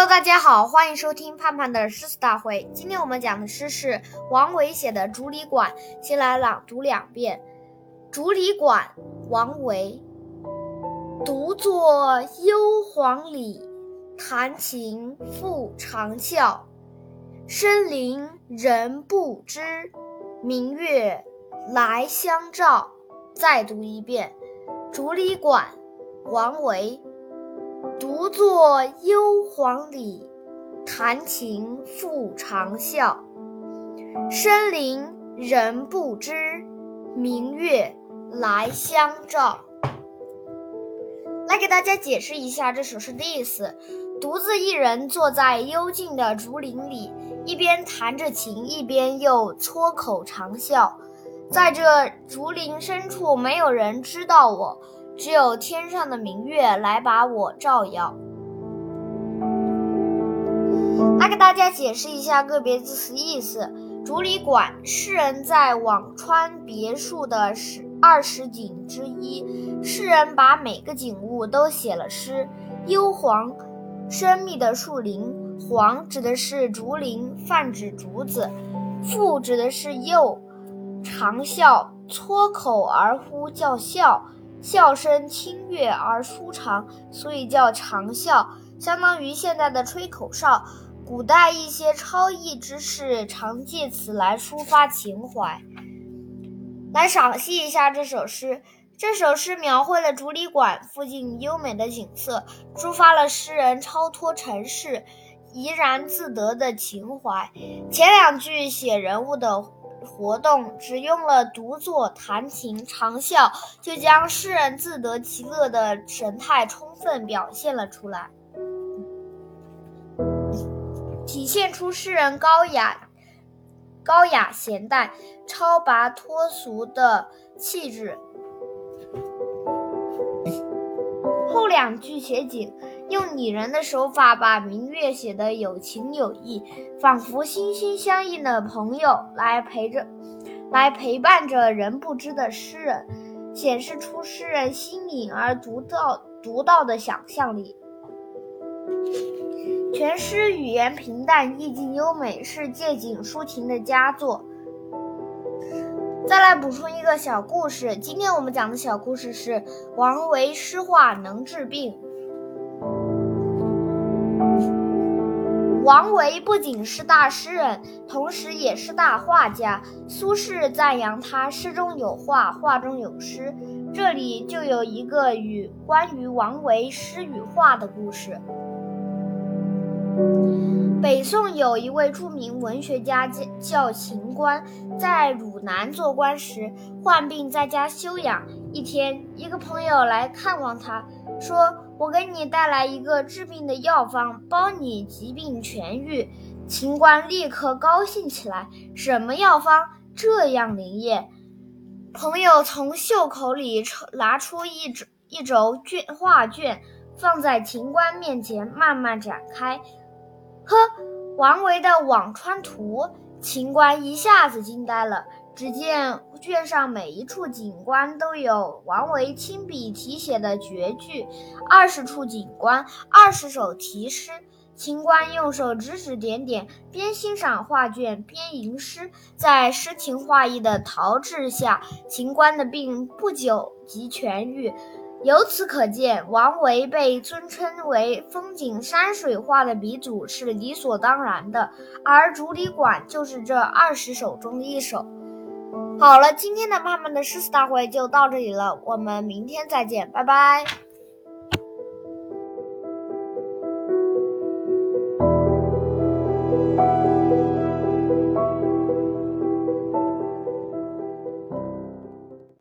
Hello，大家好，欢迎收听盼盼的诗词大会。今天我们讲的诗是王维写的《竹里馆》，先来朗读两遍。《竹里馆》王维，独坐幽篁里，弹琴复长啸。深林人不知，明月来相照。再读一遍，《竹里馆》王维。独坐幽篁里，弹琴复长啸。深林人不知，明月来相照。来给大家解释一下这首诗的意思：独自一人坐在幽静的竹林里，一边弹着琴，一边又撮口长啸。在这竹林深处，没有人知道我。只有天上的明月来把我照耀。来给大家解释一下个别字词意思。竹里馆，诗人在辋川别墅的十二十景之一，诗人把每个景物都写了诗。幽篁，深密的树林。篁指的是竹林，泛指竹子。复指的是又。长啸，撮口而呼叫啸。笑声清悦而舒长，所以叫长啸，相当于现在的吹口哨。古代一些超逸之士常借此来抒发情怀。来赏析一下这首诗。这首诗描绘了竹里馆附近优美的景色，抒发了诗人超脱尘世、怡然自得的情怀。前两句写人物的。活动只用了独坐、弹琴、长啸，就将诗人自得其乐的神态充分表现了出来，体现出诗人高雅、高雅闲淡、超拔脱俗的气质。后两句写景。用拟人的手法把明月写得有情有义，仿佛心心相印的朋友来陪着，来陪伴着人不知的诗人，显示出诗人新颖而独到独到的想象力。全诗语言平淡，意境优美，是借景抒情的佳作。再来补充一个小故事，今天我们讲的小故事是王维诗画能治病。王维不仅是大诗人，同时也是大画家。苏轼赞扬他诗中有画，画中有诗。这里就有一个与关于王维诗与画的故事。北宋有一位著名文学家叫叫秦观，在汝南做官时患病在家休养。一天，一个朋友来看望他，说。我给你带来一个治病的药方，帮你疾病痊愈。秦观立刻高兴起来。什么药方这样灵验？朋友从袖口里拿出一轴一轴卷画卷，放在秦观面前，慢慢展开。呵，王维的《辋川图》。秦观一下子惊呆了。只见卷上每一处景观都有王维亲笔题写的绝句，二十处景观，二十首题诗。秦观用手指指点点，边欣赏画卷边吟诗。在诗情画意的陶制下，秦观的病不久即痊愈。由此可见，王维被尊称为风景山水画的鼻祖是理所当然的。而《竹里馆》就是这二十首中的一首。好了，今天的妈妈的诗词大会就到这里了，我们明天再见，拜拜。